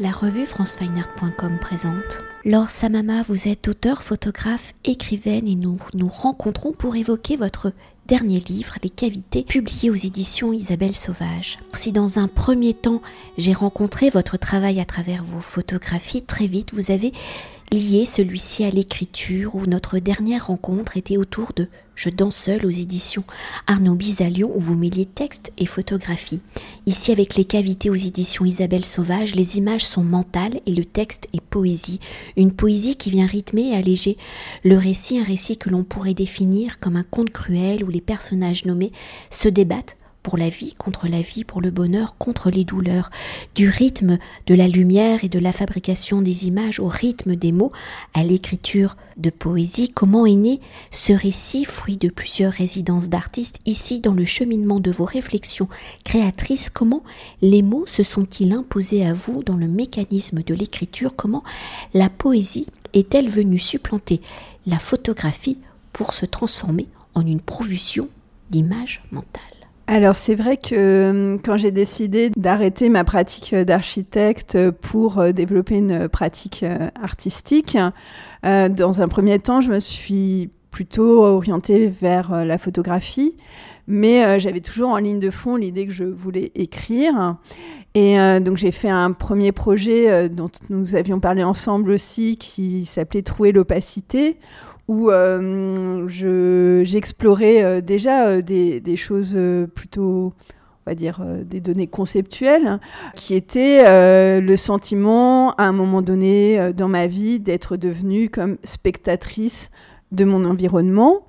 La revue francefineart.com présente. Laure Samama, vous êtes auteur, photographe, écrivaine et nous nous rencontrons pour évoquer votre dernier livre, Les cavités, publié aux éditions Isabelle Sauvage. Si dans un premier temps j'ai rencontré votre travail à travers vos photographies, très vite vous avez lié celui-ci à l'écriture où notre dernière rencontre était autour de Je danse seul aux éditions Arnaud Bizalion où vous mêliez texte et photographie. Ici avec les cavités aux éditions Isabelle Sauvage, les images sont mentales et le texte est poésie. Une poésie qui vient rythmer et alléger le récit, un récit que l'on pourrait définir comme un conte cruel où les personnages nommés se débattent pour la vie, contre la vie, pour le bonheur, contre les douleurs, du rythme de la lumière et de la fabrication des images au rythme des mots, à l'écriture de poésie, comment est né ce récit, fruit de plusieurs résidences d'artistes, ici dans le cheminement de vos réflexions créatrices, comment les mots se sont-ils imposés à vous dans le mécanisme de l'écriture, comment la poésie est-elle venue supplanter la photographie pour se transformer en une profusion d'images mentales? Alors c'est vrai que euh, quand j'ai décidé d'arrêter ma pratique d'architecte pour euh, développer une pratique euh, artistique, dans un premier temps, je me suis plutôt orientée vers la photographie, mais j'avais toujours en ligne de fond l'idée que je voulais écrire. Et donc j'ai fait un premier projet dont nous avions parlé ensemble aussi, qui s'appelait Trouver l'opacité, où euh, j'explorais euh, déjà euh, des, des, choses plutôt on va dire des données conceptuelles, qui étaient le sentiment à un moment donné dans ma vie d'être devenue comme spectatrice de mon environnement.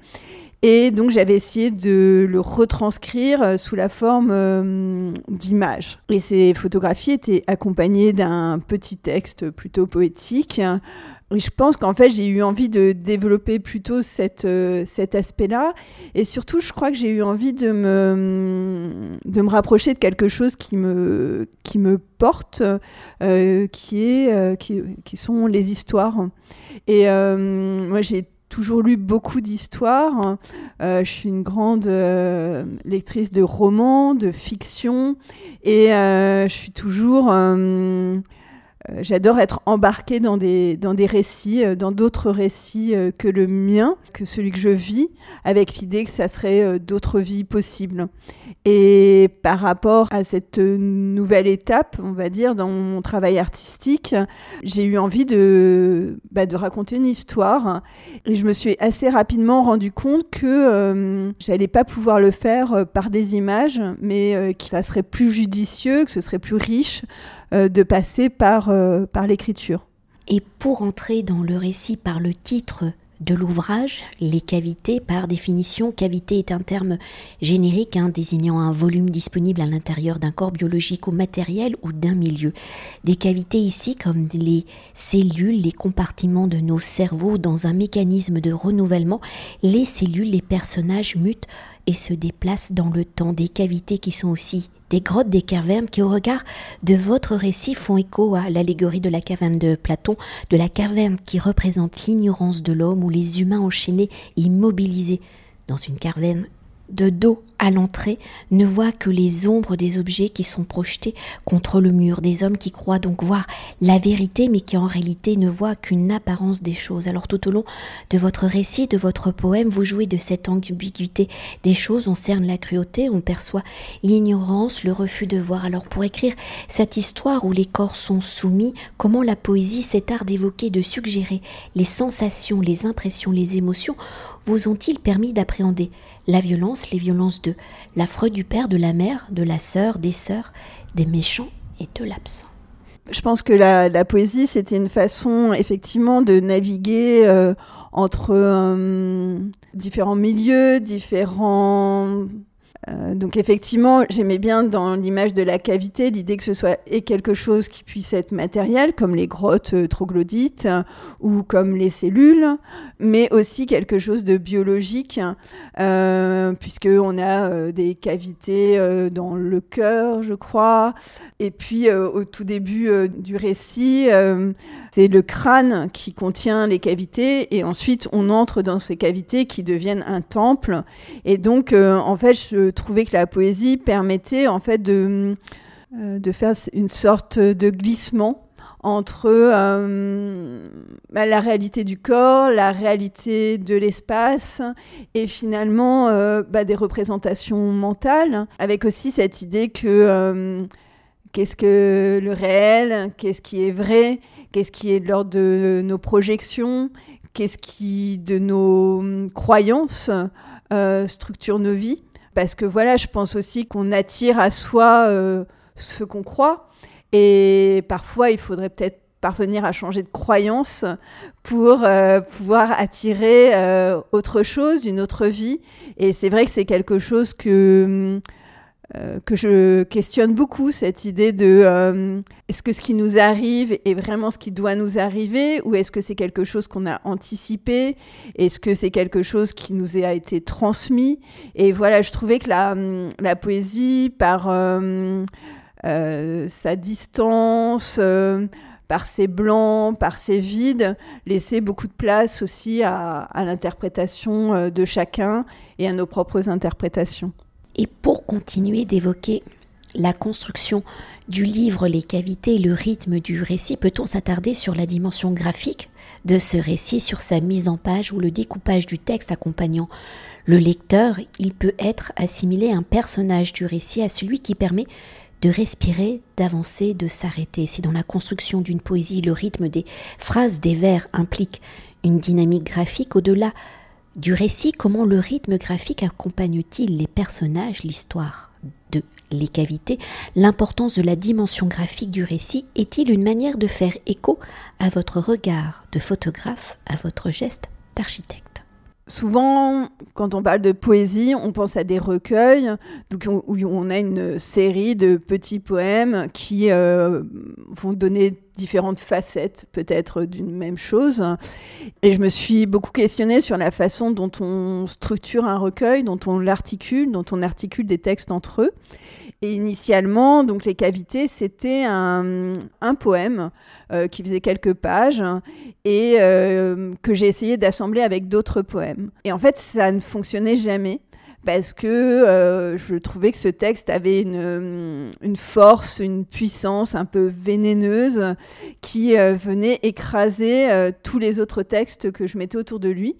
Et donc j'avais essayé de le retranscrire sous la forme d'images. Et ces photographies étaient accompagnées d'un petit texte plutôt poétique je pense qu'en fait, j'ai eu envie de développer plutôt cette, euh, cet aspect-là. Et surtout, je crois que j'ai eu envie de me, de me rapprocher de quelque chose qui me, qui me porte, euh, qui, est, euh, qui, qui, sont les histoires. Et moi, j'ai toujours lu beaucoup d'histoires. je suis une grande lectrice de romans, de fiction. Et je suis toujours j'adore être embarquée dans des, dans des récits, euh, dans d'autres récits euh, que le mien, que celui que je vis, avec l'idée que ça serait d'autres vies possibles. Et par rapport à cette nouvelle étape, on va dire, dans mon travail artistique, j'ai eu envie de, bah, de raconter une histoire. Et je me suis assez rapidement rendu compte que j'allais pas pouvoir le faire par des images, mais que ça serait plus judicieux, que ce serait plus riche euh, de passer par, euh, par l'écriture. Et pour entrer dans le récit par le titre de l'ouvrage, les cavités, par définition, cavité est un terme générique hein, désignant un volume disponible à l'intérieur d'un corps biologique ou matériel ou d'un milieu. Des cavités ici comme les cellules, les compartiments de nos cerveaux dans un mécanisme de renouvellement, les cellules, les personnages mutent et se déplacent dans le temps. Des cavités qui sont aussi des grottes, des cavernes qui, au regard de votre récit, font écho à l'allégorie de la caverne de Platon, de la caverne qui représente l'ignorance de l'homme ou les humains enchaînés immobilisés dans une caverne de dos à l'entrée, ne voit que les ombres des objets qui sont projetés contre le mur, des hommes qui croient donc voir la vérité mais qui en réalité ne voient qu'une apparence des choses. Alors tout au long de votre récit, de votre poème, vous jouez de cette ambiguïté des choses, on cerne la cruauté, on perçoit l'ignorance, le refus de voir. Alors pour écrire cette histoire où les corps sont soumis, comment la poésie, cet art d'évoquer, de suggérer les sensations, les impressions, les émotions, vous ont-ils permis d'appréhender la violence, les violences de l'affreux du père, de la mère, de la sœur, des sœurs, des méchants et de l'absent? Je pense que la, poésie, c'était une façon effectivement de naviguer euh, entre euh, différents milieux, différents euh, donc effectivement, j'aimais bien dans l'image de la cavité l'idée que ce soit et quelque chose qui puisse être matériel, comme les grottes euh, troglodytes ou comme les cellules, mais aussi quelque chose de biologique, euh, puisqu'on a des cavités dans le cœur, je crois. Et puis au tout début du récit, c'est le crâne qui contient les cavités et ensuite on entre dans ces cavités qui deviennent un temple. Et donc, euh, en fait, je trouvais que la poésie permettait en fait de, euh, de faire une sorte de glissement entre euh, bah, la réalité du corps, la réalité de l'espace et finalement euh, bah, des représentations mentales, avec aussi cette idée que qu'est-ce que le réel, qu'est-ce qui est vrai, qu'est-ce qui est de l'ordre de nos projections, qu'est-ce qui de nos hum, croyances structure nos vies. Parce que voilà, je pense aussi qu'on attire à soi ce qu'on croit. Et parfois, il faudrait peut-être parvenir à changer de croyance pour euh, pouvoir attirer euh, autre chose, une autre vie. Et c'est vrai que c'est quelque chose que, euh, que je questionne beaucoup, cette idée de est-ce que ce qui nous arrive est vraiment ce qui doit nous arriver ou est-ce que c'est quelque chose qu'on a anticipé? Est-ce que c'est quelque chose qui nous a été transmis? Et voilà, je trouvais que la, la poésie, par euh, sa distance, euh, par ses blancs, par ses vides, laisser beaucoup de place aussi à, l'interprétation euh, de chacun et à nos propres interprétations. Et pour continuer d'évoquer la construction du livre, les cavités le rythme du récit, peut-on s'attarder sur la dimension graphique de ce récit, sur sa mise en page ou le découpage du texte accompagnant le lecteur? Il peut être assimilé un personnage du récit à celui qui permet de respirer, d'avancer, de s'arrêter. Si dans la construction d'une poésie, le rythme des phrases, des vers implique une dynamique graphique, au-delà du récit, comment le rythme graphique accompagne-t-il les personnages, l'histoire de les cavités L'importance de la dimension graphique du récit est-il une manière de faire écho à votre regard de photographe, à votre geste d'architecte? Souvent, quand on parle de poésie, on pense à des recueils donc où on a une série de petits poèmes qui euh, vont donner différentes facettes peut-être d'une même chose. Et je me suis beaucoup questionnée sur la façon dont on structure un recueil, dont on l'articule, dont on articule des textes entre eux. Et initialement, donc les cavités, c'était un, poème euh, qui faisait quelques pages et euh, que j'ai essayé d'assembler avec d'autres poèmes. Et en fait, ça ne fonctionnait jamais parce que euh, je trouvais que ce texte avait une, force, une puissance un peu vénéneuse qui venait écraser tous les autres textes que je mettais autour de lui.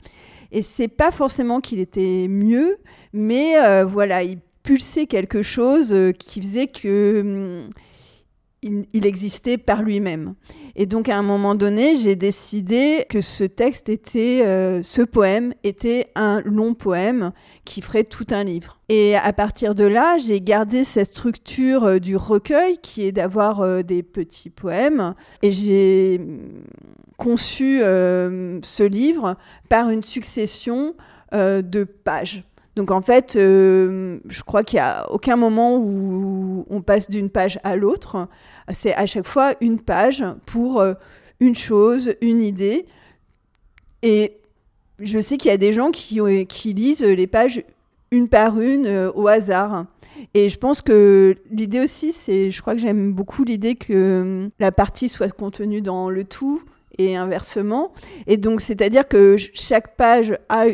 Et c'est pas forcément qu'il était mieux, mais voilà, il quelque chose euh, qui faisait que hum, il, existait par lui-même. Et donc à un moment donné, j'ai décidé que ce texte était, euh, ce poème était un long poème qui ferait tout un livre. Et à partir de là, j'ai gardé cette structure euh, du recueil qui est d'avoir des petits poèmes. Et j'ai hum, conçu ce livre par une succession de pages. Donc en fait, euh, je crois qu'il n'y a aucun moment où on passe d'une page à l'autre. C'est à chaque fois une page pour euh, une chose, une idée. Et je sais qu'il y a des gens qui, lisent les pages une par une euh, au hasard. Et je pense que l'idée aussi, c'est, je crois que j'aime beaucoup l'idée que la partie soit contenue dans le tout et inversement. Et donc, c'est-à-dire que chaque page a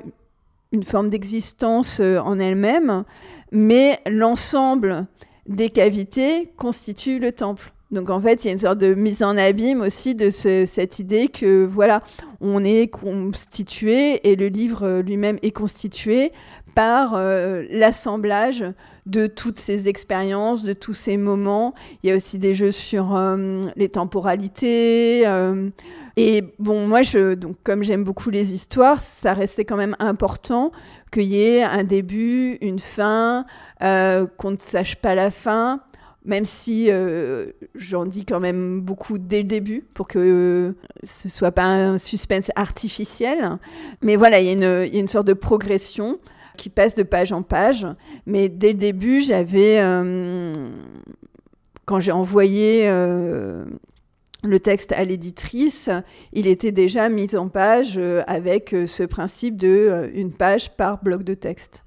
une forme d'existence euh, en elle-même, mais l'ensemble des cavités constitue le temple. Donc en fait, il y a une sorte de mise en abîme aussi de cette idée que voilà, on est constitué et le livre lui-même est constitué par euh, l'assemblage de toutes ces expériences, de tous ces moments. Il y a aussi des jeux sur euh, les temporalités. Euh, et bon, moi, je, donc, comme j'aime beaucoup les histoires, ça restait quand même important qu'il y ait un début, une fin, qu'on ne sache pas la fin même si j'en dis quand même beaucoup dès le début pour que ce soit pas un suspense artificiel. Mais voilà, il y, a une sorte de progression qui passe de page en page. Mais dès le début, j'avais, euh, quand j'ai envoyé euh, le texte à l'éditrice, il était déjà mis en page euh, avec ce principe de une page par bloc de texte.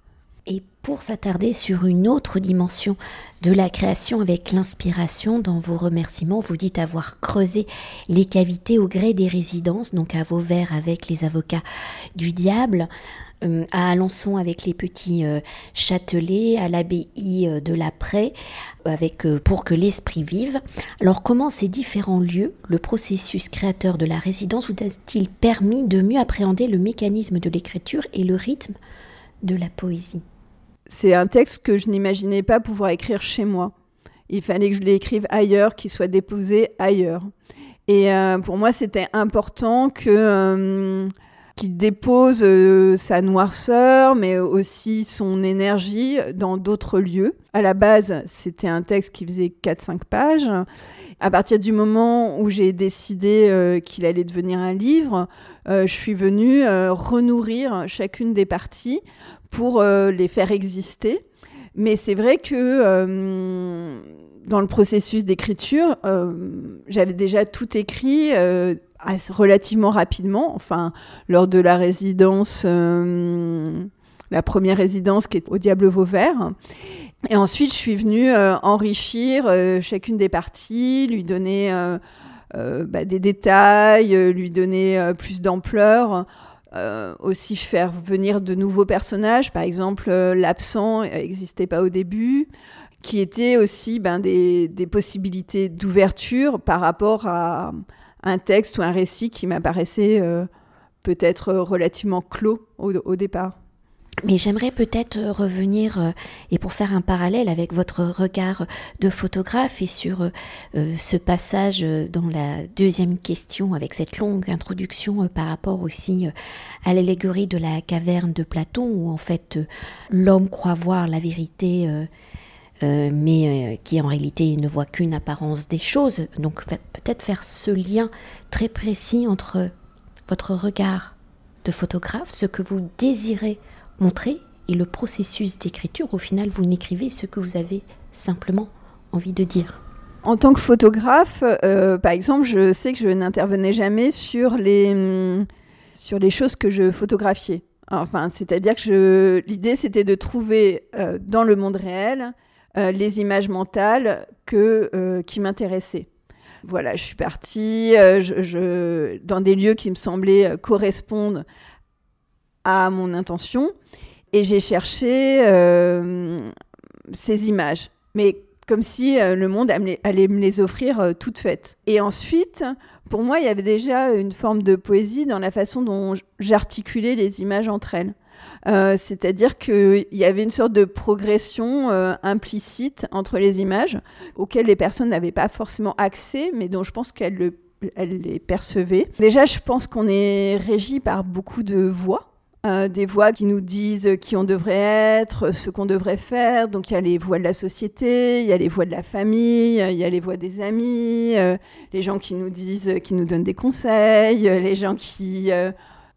Et pour s'attarder sur une autre dimension de la création avec l'inspiration, dans vos remerciements, vous dites avoir creusé les cavités au gré des résidences, donc à vos vers avec les avocats du diable. euh, à Alençon avec les petits euh, châtelets, à l'abbaye de la Prée, avec pour que l'esprit vive. Alors comment ces différents lieux, le processus créateur de la résidence, vous a-t-il permis de mieux appréhender le mécanisme de l'écriture et le rythme de la poésie? C'est un texte que je n'imaginais pas pouvoir écrire chez moi. Il fallait que je l'écrive ailleurs, qu'il soit déposé ailleurs. Et pour moi, c'était important que qu'il dépose euh, sa noirceur, mais aussi son énergie dans d'autres lieux. À la base, c'était un texte qui faisait 4-5 pages. À partir du moment où j'ai décidé euh, qu'il allait devenir un livre, euh, je suis venue renourrir chacune des parties pour les faire exister. Mais c'est vrai que dans le processus d'écriture, j'avais déjà tout écrit relativement rapidement, enfin, lors de la résidence, euh, la première résidence qui est au Diable Vauvert. Et ensuite, je suis venue euh, enrichir euh, chacune des parties, lui donner bah, des détails, lui donner plus d'ampleur. aussi faire venir de nouveaux personnages, par exemple l'absent n'existait pas au début, qui étaient aussi ben, des, des possibilités d'ouverture par rapport à, un texte ou un récit qui m'apparaissait euh, peut-être relativement clos au, départ. Mais j'aimerais peut-être revenir, euh, et pour faire un parallèle avec votre regard de photographe et sur euh, ce passage dans la deuxième question, avec cette longue introduction par rapport aussi à l'allégorie de la caverne de Platon, où en fait l'homme croit voir la vérité euh, mais euh, qui en réalité ne voit qu'une apparence des choses. Donc peut-être faire ce lien très précis entre votre regard de photographe, ce que vous désirez montrer, et le processus d'écriture. Au final, vous n'écrivez ce que vous avez simplement envie de dire. En tant que photographe, euh, par exemple, je sais que je n'intervenais jamais sur les, hum, sur les choses que je photographiais. Enfin, c'est-à-dire que l'idée, c'était de trouver dans le monde réel euh, les images mentales euh, qui m'intéressaient. Voilà, je suis partie euh, dans des lieux qui me semblaient correspondre à mon intention et j'ai cherché ces images. Mais comme si le monde allait me les offrir toutes faites. Et ensuite, pour moi, il y avait déjà une forme de poésie dans la façon dont j'articulais les images entre elles. Euh, c'est-à-dire qu'il y avait une sorte de progression euh, implicite entre les images auxquelles les personnes n'avaient pas forcément accès, mais dont je pense qu'elles les percevaient. Déjà, je pense qu'on est régi par beaucoup de voix. Euh, des voix qui nous disent qui on devrait être, ce qu'on devrait faire. Donc il y a les voix de la société, il y a les voix de la famille, il y a les voix des amis, les gens qui nous disent, qui nous donnent des conseils, les gens qui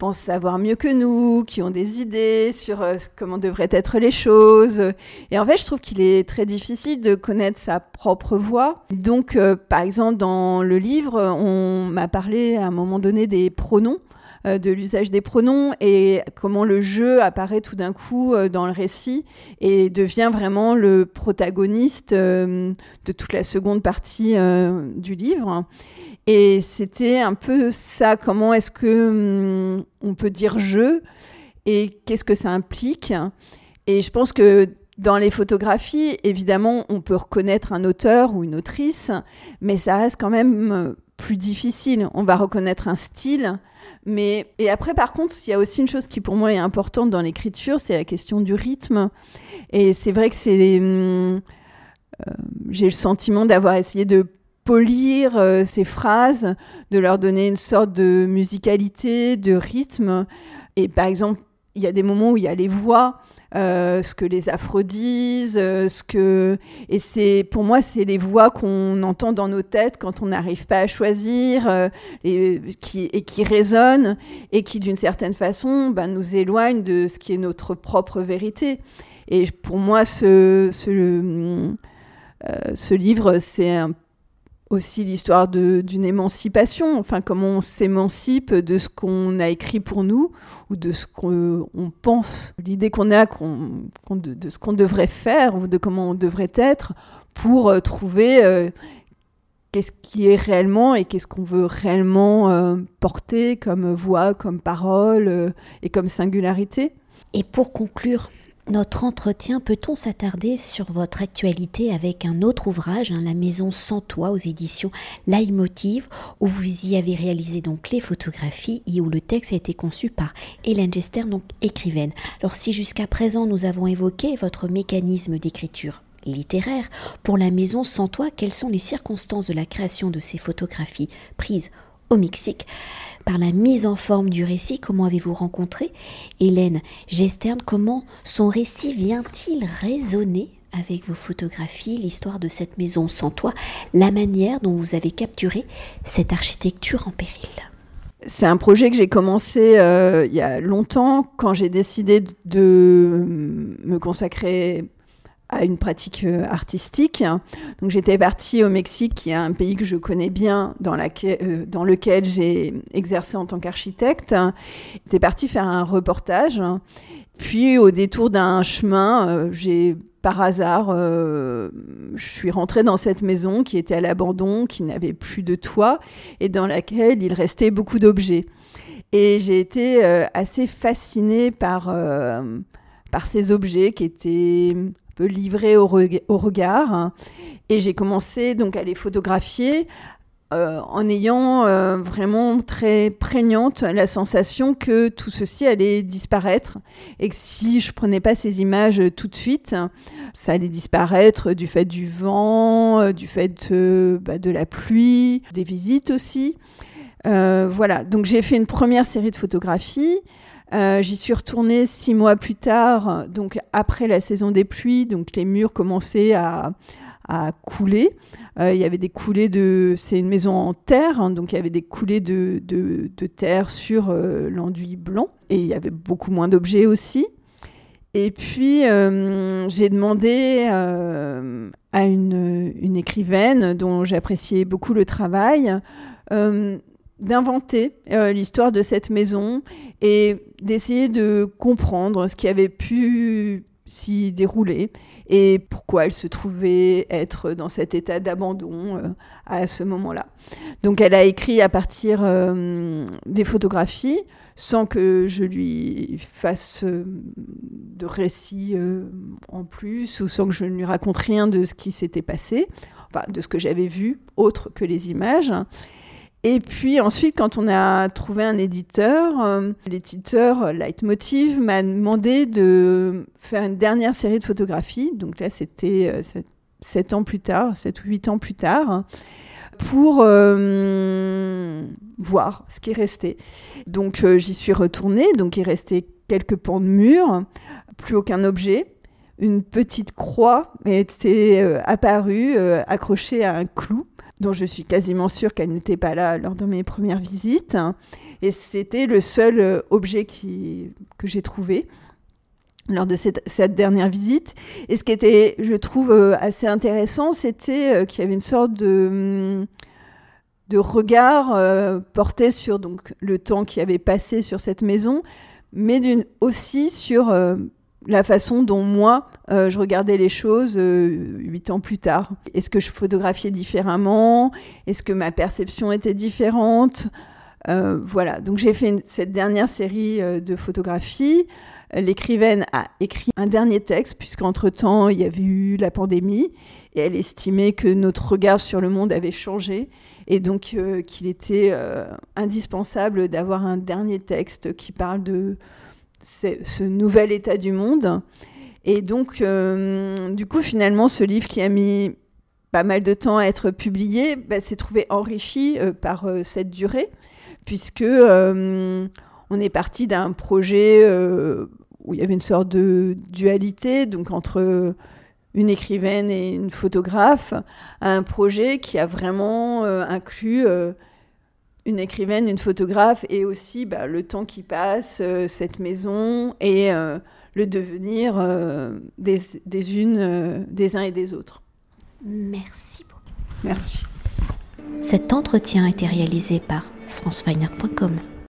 pensent savoir mieux que nous, qui ont des idées sur euh, comment devraient être les choses. Et en fait, je trouve qu'il est très difficile de connaître sa propre voix. Donc, euh, par exemple, dans le livre, on m'a parlé à un moment donné des pronoms euh, de l'usage des pronoms et comment le jeu apparaît tout d'un coup dans le récit et devient vraiment le protagoniste de toute la seconde partie du livre. Et c'était un peu ça, comment est-ce que hum, on peut dire je et qu'est-ce que ça implique. Et je pense que dans les photographies, évidemment, on peut reconnaître un auteur ou une autrice, mais ça reste quand même euh, plus difficile. On va reconnaître un style, mais et après, par contre, il y a aussi une chose qui pour moi est importante dans l'écriture, c'est la question du rythme. Et c'est vrai que c'est, hum, euh, j'ai le sentiment d'avoir essayé de polir euh, ces phrases, de leur donner une sorte de musicalité, de rythme. Et par exemple, il y a des moments où il y a les voix, euh, ce que les afro disent, euh, ce que et c'est pour moi c'est les voix qu'on entend dans nos têtes quand on n'arrive pas à choisir et qui et qui résonnent et qui d'une certaine façon ben, nous éloignent de ce qui est notre propre vérité. Et pour moi ce ce, ce livre c'est un aussi l'histoire d'une émancipation, enfin comment on s'émancipe de ce qu'on a écrit pour nous ou de ce qu'on pense, l'idée qu'on a de, ce qu'on devrait faire ou de comment on devrait être pour euh, trouver euh, qu'est-ce qui est réellement et qu'est-ce qu'on veut réellement euh, porter comme voix, comme parole et comme singularité. Et pour conclure notre entretien, peut-on s'attarder sur votre actualité avec un autre ouvrage, hein, La Maison sans toit aux éditions Leitmotiv, où vous y avez réalisé donc les photographies et où le texte a été conçu par Hélène Gester, donc écrivaine. Alors si jusqu'à présent nous avons évoqué votre mécanisme d'écriture littéraire, pour La Maison sans toit, quelles sont les circonstances de la création de ces photographies prises au Mexique? Par la mise en forme du récit. Comment avez-vous rencontré Hélène Gesterne Comment son récit vient-il résonner avec vos photographies, l'histoire de cette maison sans toit, la manière dont vous avez capturé cette architecture en péril? C'est un projet que j'ai commencé euh, il y a longtemps quand j'ai décidé de me consacrer à une pratique euh, artistique. Donc j'étais partie au Mexique, qui est un pays que je connais bien, dans, euh, dans lequel j'ai exercé en tant qu'architecte. J'étais partie faire un reportage. Puis au détour d'un chemin, euh, j'ai par hasard, je suis rentrée dans cette maison qui était à l'abandon, qui n'avait plus de toit et dans laquelle il restait beaucoup d'objets. Et j'ai été assez fascinée par ces objets qui étaient peu livré au, regard. Et j'ai commencé donc à les photographier euh, en ayant euh, vraiment très prégnante la sensation que tout ceci allait disparaître et que si je prenais pas ces images tout de suite, ça allait disparaître du fait du vent, euh, du fait bah, de la pluie, des visites aussi. voilà, donc j'ai fait une première série de photographies. Euh, j'y suis retournée six mois plus tard, donc après la saison des pluies, donc les murs commençaient à, couler. Euh, il y avait des coulées de. C'est une maison en terre, hein, donc il y avait des coulées de, terre sur euh, l'enduit blanc. Et il y avait beaucoup moins d'objets aussi. Et puis, j'ai demandé à une, une, écrivaine dont j'appréciais beaucoup le travail d'inventer euh, l'histoire de cette maison et d'essayer de comprendre ce qui avait pu s'y dérouler et pourquoi elle se trouvait être dans cet état d'abandon euh, à ce moment-là. Donc elle a écrit à partir euh, des photographies sans que je lui fasse de récit en plus ou sans que je ne lui raconte rien de ce qui s'était passé, enfin de ce que j'avais vu autre que les images. Et puis ensuite, quand on a trouvé un éditeur, euh, l'éditeur euh, Leitmotiv m'a demandé de faire une dernière série de photographies. Donc là, c'était euh, sept ans plus tard, sept ou huit ans plus tard, pour voir ce qui restait. Donc j'y suis retournée. Donc il restait quelques pans de mur, plus aucun objet. Une petite croix était apparue, accrochée à un clou dont je suis quasiment sûre qu'elle n'était pas là lors de mes premières visites. Et c'était le seul euh, objet que j'ai trouvé lors de cette, dernière visite. Et ce qui était, je trouve, euh, assez intéressant, c'était euh, qu'il y avait une sorte de, de regard porté sur donc, le temps qui avait passé sur cette maison, mais aussi sur la façon dont moi, euh, je regardais les choses euh, huit ans plus tard. Est-ce que je photographiais différemment? Est-ce que ma perception était différente? Euh, Voilà, donc j'ai fait cette dernière série de photographies. L'écrivaine a écrit un dernier texte, puisqu'entre-temps, il y avait eu la pandémie, et elle estimait que notre regard sur le monde avait changé, et donc qu'il était indispensable d'avoir un dernier texte qui parle de ce nouvel état du monde. Et donc, euh, du coup, finalement, ce livre qui a mis pas mal de temps à être publié bah, s'est trouvé enrichi euh, par euh, cette durée, puisque on est parti d'un projet où il y avait une sorte de dualité, donc entre une écrivaine et une photographe, un projet qui a vraiment inclus une écrivaine, une photographe, et aussi bah, le temps qui passe, euh, cette maison et euh, le devenir euh, des, des, unes, des uns et des autres. Merci beaucoup. Merci. Cet entretien a été réalisé par franceweiner.com.